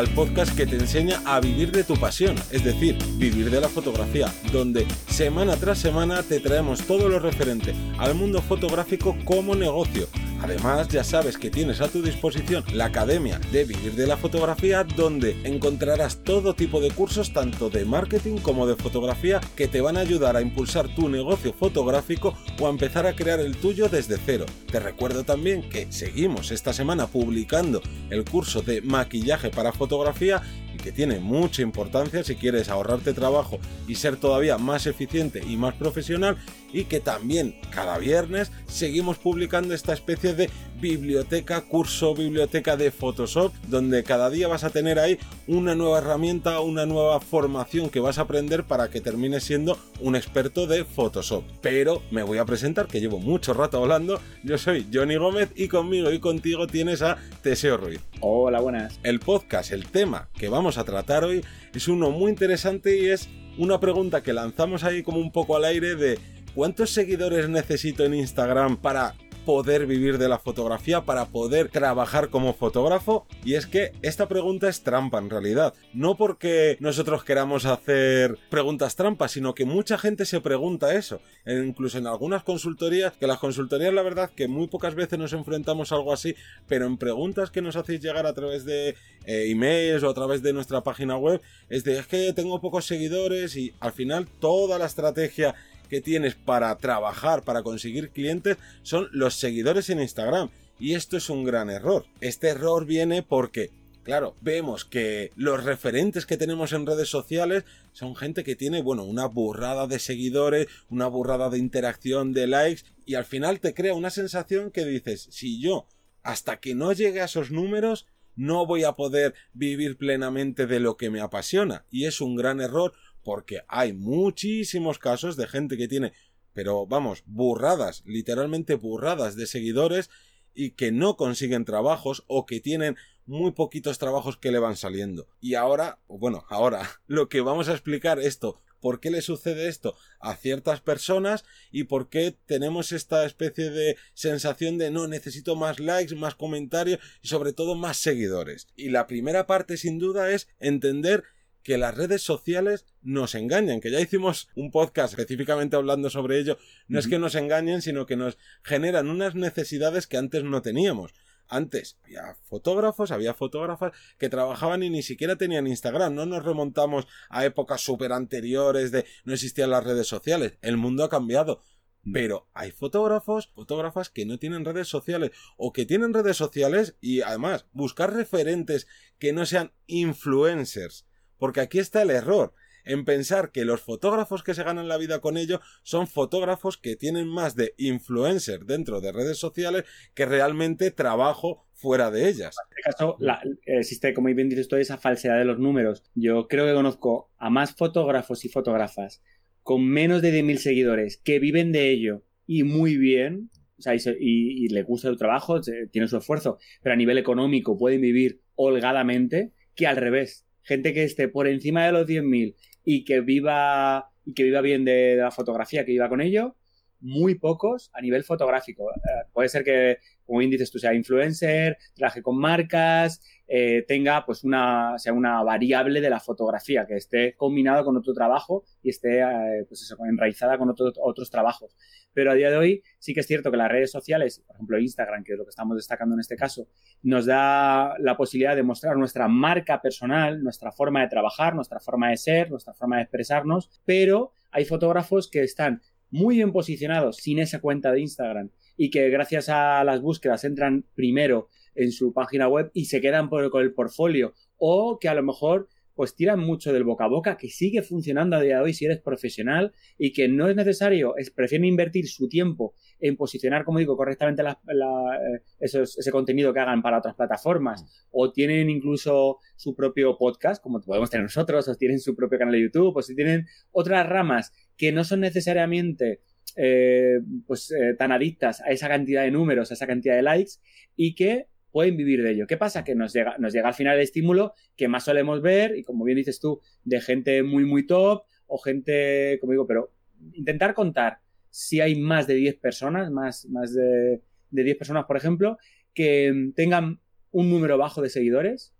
al podcast que te enseña a vivir de tu pasión, es decir, vivir de la fotografía, donde semana tras semana te traemos todo lo referente al mundo fotográfico como negocio. Además, ya sabes que tienes a tu disposición la Academia de Vivir de la Fotografía, donde encontrarás todo tipo de cursos, tanto de marketing como de fotografía, que te van a ayudar a impulsar tu negocio fotográfico o a empezar a crear el tuyo desde cero. Te recuerdo también que seguimos esta semana publicando el curso de maquillaje para fotografía que tiene mucha importancia si quieres ahorrarte trabajo y ser todavía más eficiente y más profesional y que también cada viernes seguimos publicando esta especie de biblioteca, curso, biblioteca de Photoshop, donde cada día vas a tener ahí una nueva herramienta, una nueva formación que vas a aprender para que termines siendo un experto de Photoshop. Pero me voy a presentar, que llevo mucho rato hablando. Yo soy Johnny Gómez y conmigo y contigo tienes a Teseo Ruiz. Hola, buenas. El podcast, el tema que vamos a tratar hoy es uno muy interesante y es una pregunta que lanzamos ahí como un poco al aire de ¿cuántos seguidores necesito en Instagram para poder vivir de la fotografía, para poder trabajar como fotógrafo? Y es que esta pregunta es trampa en realidad. No porque nosotros queramos hacer preguntas trampas, sino que mucha gente se pregunta eso. E incluso en algunas consultorías, que las consultorías la verdad que muy pocas veces nos enfrentamos a algo así, pero en preguntas que nos hacéis llegar a través de eh, emails o a través de nuestra página web, es de es que tengo pocos seguidores y al final toda la estrategia que tienes para trabajar, para conseguir clientes, son los seguidores en Instagram. Y esto es un gran error. Este error viene porque Claro, vemos que los referentes que tenemos en redes sociales son gente que tiene, bueno, una burrada de seguidores, una burrada de interacción, de likes, y al final te crea una sensación que dices, si yo, hasta que no llegue a esos números, no voy a poder vivir plenamente de lo que me apasiona. Y es un gran error porque hay muchísimos casos de gente que tiene, pero vamos, burradas, literalmente burradas de seguidores y que no consiguen trabajos o que tienen muy poquitos trabajos que le van saliendo. Y ahora, bueno, ahora lo que vamos a explicar esto, por qué le sucede esto a ciertas personas y por qué tenemos esta especie de sensación de no necesito más likes, más comentarios y sobre todo más seguidores. Y la primera parte sin duda es entender que las redes sociales nos engañan, que ya hicimos un podcast específicamente hablando sobre ello, no es que nos engañen, sino que nos generan unas necesidades que antes no teníamos. Antes había fotógrafos, había fotógrafas que trabajaban y ni siquiera tenían Instagram. No nos remontamos a épocas súper anteriores de no existían las redes sociales. El mundo ha cambiado. Mm. Pero hay fotógrafos, fotógrafas que no tienen redes sociales o que tienen redes sociales y además buscar referentes que no sean influencers porque aquí está el error, en pensar que los fotógrafos que se ganan la vida con ello son fotógrafos que tienen más de influencer dentro de redes sociales que realmente trabajo fuera de ellas. En este caso, existe, como bien dices tú, esa falsedad de los números. Yo creo que conozco a más fotógrafos y fotógrafas con menos de 10.000 seguidores que viven de ello y muy bien, o sea, y, y, le gusta su trabajo, tiene su esfuerzo, pero a nivel económico pueden vivir holgadamente, que al revés, gente que esté por encima de los 10.000 y que viva y que viva bien de, la fotografía, que viva con ello, muy pocos a nivel fotográfico. Eh, puede ser que, como bien tú, sea influencer, trabaje con marcas, eh, tenga pues una, sea una variable de la fotografía, que esté combinado con otro trabajo y esté eh, pues eso, enraizada con otros trabajos. Pero a día de hoy sí que es cierto que las redes sociales, por ejemplo Instagram, que es lo que estamos destacando en este caso, nos da la posibilidad de mostrar nuestra marca personal, nuestra forma de trabajar, nuestra forma de ser, nuestra forma de expresarnos, pero hay fotógrafos que están muy bien posicionados sin esa cuenta de Instagram y que gracias a las búsquedas entran primero en su página web y se quedan por, con el portfolio. O que a lo mejor pues tiran mucho del boca a boca, que sigue funcionando a día de hoy si eres profesional y que no es necesario, es, prefieren invertir su tiempo en posicionar, como digo, correctamente eh, ese contenido que hagan para otras plataformas, o tienen incluso su propio podcast, como podemos tener nosotros, o tienen su propio canal de YouTube, o si tienen otras ramas que no son necesariamente eh, pues eh, tan adictas a esa cantidad de números, a esa cantidad de likes, y que pueden vivir de ello. ¿Qué pasa? Que nos llega, nos llega al final el estímulo que más solemos ver, y como bien dices tú, de gente muy, muy top, o gente, como digo, pero intentar contar si hay más de 10 personas, más, más de, de 10 personas, por ejemplo, que tengan un número bajo de seguidores,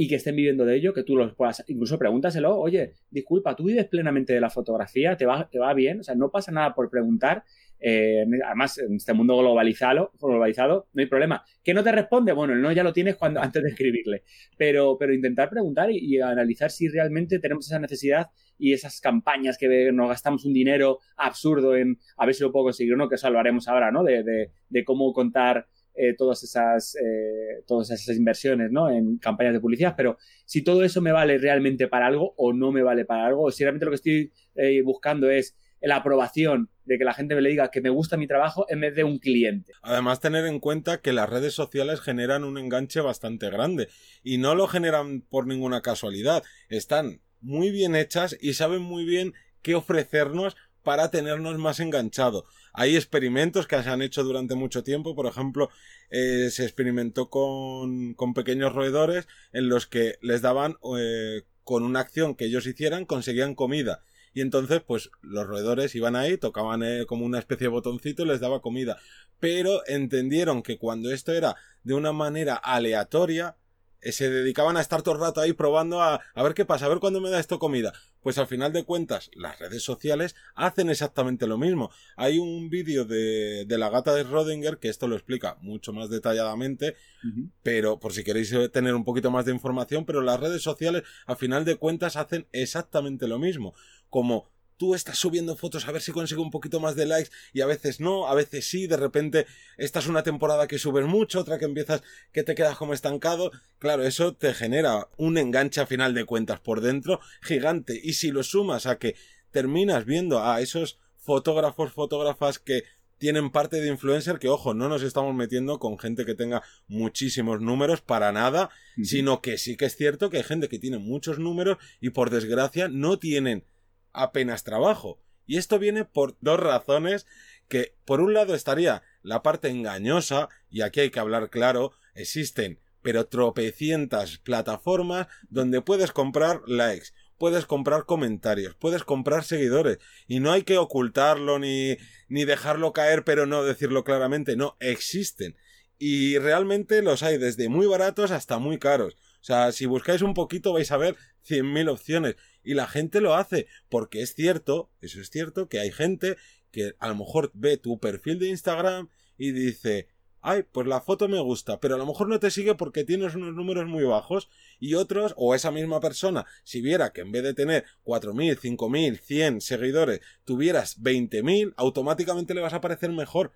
y que estén viviendo de ello, que tú los puedas, incluso pregúntaselo, oye, disculpa, ¿tú vives plenamente de la fotografía? ¿Te va, te va bien? O sea, no pasa nada por preguntar. Eh, además, en este mundo globalizado, globalizado, no hay problema. ¿Que no te responde? Bueno, el no ya lo tienes cuando, antes de escribirle. Pero, pero intentar preguntar y, analizar si realmente tenemos esa necesidad y esas campañas que nos gastamos un dinero absurdo en a ver si lo puedo conseguir o no, que eso lo haremos ahora, ¿no? De, de cómo contar eh, todas, esas, eh, todas esas inversiones ¿no? en campañas de publicidad, pero si todo eso me vale realmente para algo o no me vale para algo, o si realmente lo que estoy eh, buscando es la aprobación de que la gente me le diga que me gusta mi trabajo en vez de un cliente. Además, tener en cuenta que las redes sociales generan un enganche bastante grande y no lo generan por ninguna casualidad. Están muy bien hechas y saben muy bien qué ofrecernos para tenernos más enganchado. Hay experimentos que se han hecho durante mucho tiempo, por ejemplo, eh, se experimentó con, con, pequeños roedores en los que les daban eh, con una acción que ellos hicieran conseguían comida y entonces pues los roedores iban ahí, tocaban eh, como una especie de botoncito y les daba comida, pero entendieron que cuando esto era de una manera aleatoria, se dedicaban a estar todo el rato ahí probando a, a ver qué pasa, a ver cuándo me da esto comida. Pues al final de cuentas, las redes sociales hacen exactamente lo mismo. Hay un vídeo de, de la gata de Rodinger que esto lo explica mucho más detalladamente, uh -huh. pero por si queréis tener un poquito más de información, pero las redes sociales al final de cuentas hacen exactamente lo mismo. Como tú estás subiendo fotos a ver si consigo un poquito más de likes y a veces no, a veces sí, de repente esta es una temporada que subes mucho, otra que empiezas que te quedas como estancado, claro, eso te genera un enganche a final de cuentas por dentro gigante. Y si lo sumas a que terminas viendo a esos fotógrafos, fotógrafas que tienen parte de influencer que, ojo, no nos estamos metiendo con gente que tenga muchísimos números para nada, sino que sí que es cierto que hay gente que tiene muchos números y por desgracia no tienen apenas trabajo. Y esto viene por dos razones que por un lado estaría la parte engañosa, y aquí hay que hablar claro, existen pero tropecientas plataformas donde puedes comprar likes, puedes comprar comentarios, puedes comprar seguidores, y no hay que ocultarlo ni, ni dejarlo caer pero no decirlo claramente, no, existen. Y realmente los hay desde muy baratos hasta muy caros. O sea, si buscáis un poquito vais a ver 100.000 opciones. Y la gente lo hace, porque es cierto, eso es cierto, que hay gente que a lo mejor ve tu perfil de Instagram y dice, ay, pues la foto me gusta, pero a lo mejor no te sigue porque tienes unos números muy bajos y otros, o esa misma persona, si viera que en vez de tener 4.000, 5.000, 100 seguidores, tuvieras 20.000, automáticamente le vas a parecer mejor.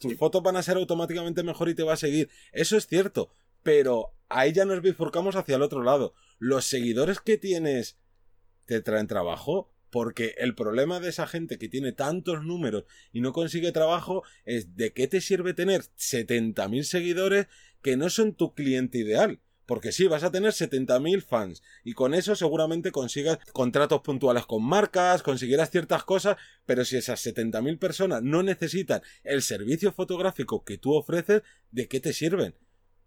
Tus fotos van a ser automáticamente mejor y te va a seguir. Eso es cierto, pero ahí ya nos bifurcamos hacia el otro lado. Los seguidores que tienes te traen trabajo. Porque el problema de esa gente que tiene tantos números y no consigue trabajo es de qué te sirve tener 70.000 seguidores que no son tu cliente ideal. Porque sí, vas a tener 70.000 fans y con eso seguramente consigas contratos puntuales con marcas, conseguirás ciertas cosas, pero si esas 70.000 personas no necesitan el servicio fotográfico que tú ofreces, ¿de qué te sirven?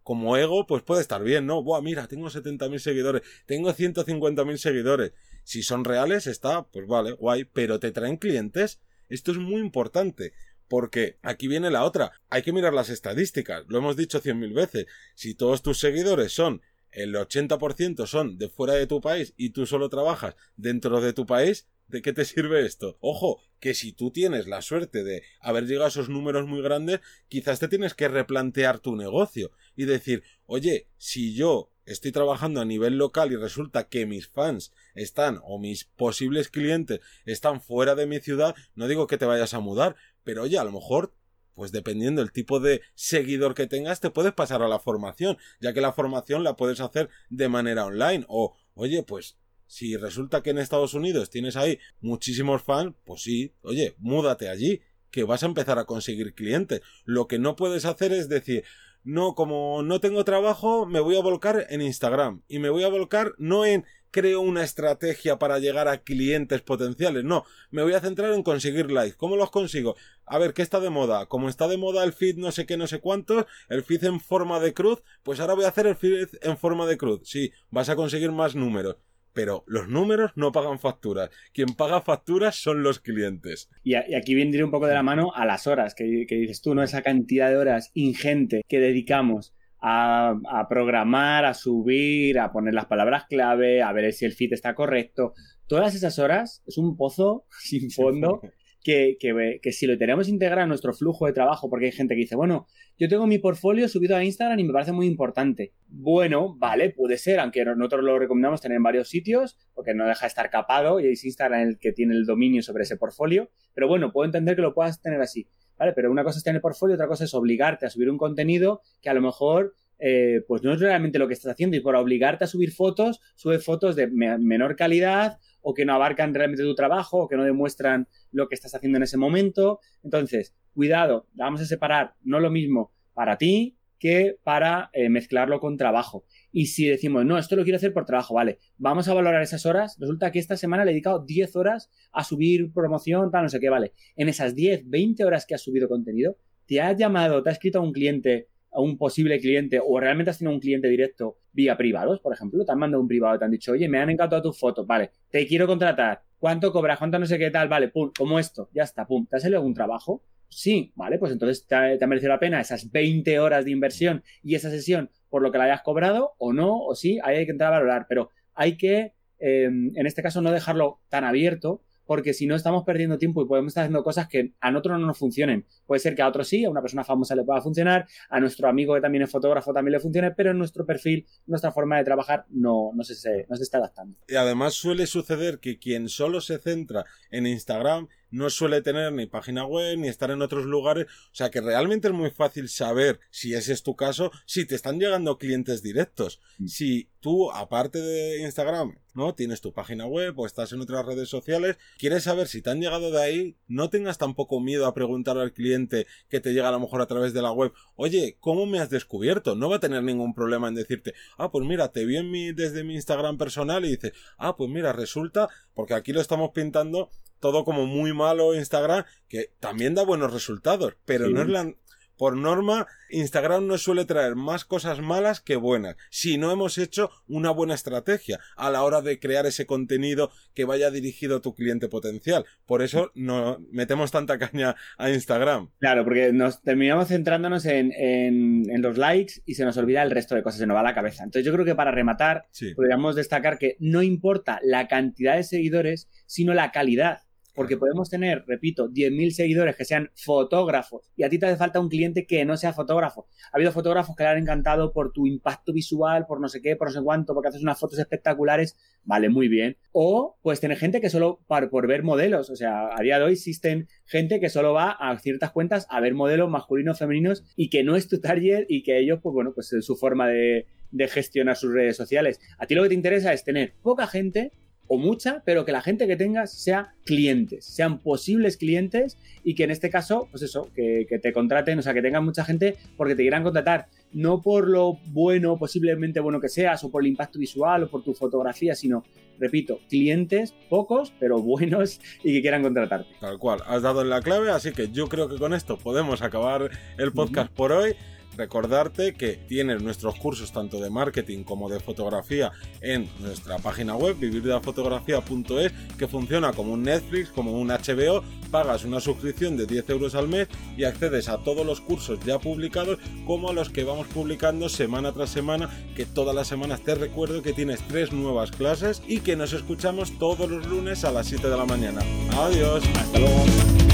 Como ego, pues puede estar bien, ¿no? Buah, mira, tengo 70.000 seguidores, tengo 150.000 seguidores. Si son reales, está, pues vale, guay, pero te traen clientes. Esto es muy importante. Porque aquí viene la otra. Hay que mirar las estadísticas. Lo hemos dicho cien mil veces. Si todos tus seguidores son el 80% son de fuera de tu país y tú solo trabajas dentro de tu país, ¿de qué te sirve esto? Ojo, que si tú tienes la suerte de haber llegado a esos números muy grandes, quizás te tienes que replantear tu negocio y decir, oye, si yo estoy trabajando a nivel local y resulta que mis fans están o mis posibles clientes están fuera de mi ciudad, no digo que te vayas a mudar, pero oye, a lo mejor pues dependiendo del tipo de seguidor que tengas, te puedes pasar a la formación, ya que la formación la puedes hacer de manera online. O, oye, pues si resulta que en Estados Unidos tienes ahí muchísimos fans, pues sí, oye, múdate allí, que vas a empezar a conseguir clientes. Lo que no puedes hacer es decir, no, como no tengo trabajo, me voy a volcar en Instagram. Y me voy a volcar no en creo una estrategia para llegar a clientes potenciales. No, me voy a centrar en conseguir likes. ¿Cómo los consigo? A ver, ¿qué está de moda? Como está de moda el feed no sé qué, no sé cuántos, el feed en forma de cruz, pues ahora voy a hacer el feed en forma de cruz. Sí, vas a conseguir más números. Pero los números no pagan facturas. Quien paga facturas son los clientes. Y, y aquí vendría un poco de la mano a las horas que, que dices tú, ¿no? Esa cantidad de horas ingente que dedicamos a, a, programar, a subir, a poner las palabras clave, a ver si el feed está correcto. Todas esas horas es un pozo sin fondo que, que, si lo tenemos integrado en nuestro flujo de trabajo, porque hay gente que dice, bueno, yo tengo mi portfolio subido a Instagram y me parece muy importante. Bueno, vale, puede ser, aunque nosotros lo recomendamos tener en varios sitios, porque no deja de estar capado y es Instagram el que tiene el dominio sobre ese portfolio, pero bueno, puedo entender que lo puedas tener así. ¿vale? Pero una cosa es tener portfolio, otra cosa es obligarte a subir un contenido que a lo mejor eh, pues no es realmente lo que estás haciendo y por obligarte a subir fotos, sube fotos de me menor calidad o que no abarcan realmente tu trabajo o que no demuestran lo que estás haciendo en ese momento. Entonces, cuidado, vamos a separar no lo mismo para ti que para eh, mezclarlo con trabajo. Y si decimos, no, esto lo quiero hacer por trabajo, vale, vamos a valorar esas horas. Resulta que esta semana le he dedicado 10 horas a subir promoción, tal, no sé qué, vale. En esas 10, 20 horas que has subido contenido, te has llamado, te ha escrito a un cliente, a un posible cliente, o realmente has tenido un cliente directo vía privados, por ejemplo, te han mandado un privado, te han dicho, oye, me han encantado tus fotos, vale, te quiero contratar, ¿cuánto cobras? ¿Cuánto no sé qué tal? Vale, pum, como esto, ya está, pum, ¿te ha salido algún trabajo? Sí, vale, pues entonces te ha, merecido la pena esas 20 horas de inversión y esa sesión por lo que la hayas cobrado o no, o sí, ahí hay que entrar a valorar, pero hay que, eh, en este caso, no dejarlo tan abierto porque si no estamos perdiendo tiempo y podemos estar haciendo cosas que a nosotros no nos funcionen. Puede ser que a otros sí, a una persona famosa le pueda funcionar, a nuestro amigo que también es fotógrafo también le funcione, pero en nuestro perfil, nuestra forma de trabajar no, no, se, no se está adaptando. Y además suele suceder que quien solo se centra en Instagram no suele tener ni página web ni estar en otros lugares. O sea que realmente es muy fácil saber si ese es tu caso, si te están llegando clientes directos. Mm. Si tú, aparte de Instagram, ¿no? Tienes tu página web o estás en otras redes sociales, quieres saber si te han llegado de ahí, no tengas tampoco miedo a preguntar al cliente que te llega a lo mejor a través de la web, oye, ¿cómo me has descubierto? No va a tener ningún problema en decirte, ah, pues mira, te vi en mi, desde mi Instagram personal y dice, ah, pues mira, resulta, porque aquí lo estamos pintando todo como muy malo Instagram, que también da buenos resultados, pero no es la... Por norma, Instagram no suele traer más cosas malas que buenas, si no hemos hecho una buena estrategia a la hora de crear ese contenido que vaya dirigido a tu cliente potencial. Por eso no metemos tanta caña a Instagram. Claro, porque nos terminamos centrándonos en, en, los likes y se nos olvida el resto de cosas, se nos va a la cabeza. Entonces yo creo que para rematar, podríamos destacar que no importa la cantidad de seguidores, sino la calidad porque podemos tener, repito, 10.000 seguidores que sean fotógrafos y a ti te hace falta un cliente que no sea fotógrafo. Ha habido fotógrafos que le han encantado por tu impacto visual, por no sé qué, por no sé cuánto, porque haces unas fotos espectaculares, vale, muy bien. O puedes tener gente que solo por, por ver modelos, o sea, a día de hoy existen gente que solo va a ciertas cuentas a ver modelos masculinos, femeninos y que no es tu target y que ellos, pues bueno, pues es su forma de, de gestionar sus redes sociales. A ti lo que te interesa es tener poca gente o mucha, pero que la gente que tengas sea clientes, sean posibles clientes y que en este caso, pues eso, que, te contraten, o sea, que tengan mucha gente porque te quieran contratar, no por lo bueno, posiblemente bueno que seas, o por el impacto visual, o por tu fotografía, sino, repito, clientes, pocos, pero buenos y que quieran contratarte. Tal cual, has dado en la clave, así que yo creo que con esto podemos acabar el podcast por hoy. Recordarte que tienes nuestros cursos tanto de marketing como de fotografía en nuestra página web vivirdefotografía.es que funciona como un Netflix, como un HBO, pagas una suscripción de 10 euros al mes y accedes a todos los cursos ya publicados como a los que vamos publicando semana tras semana que todas las semanas te recuerdo que tienes tres nuevas clases y que nos escuchamos todos los lunes a las 7 de la mañana. Adiós. Hasta luego.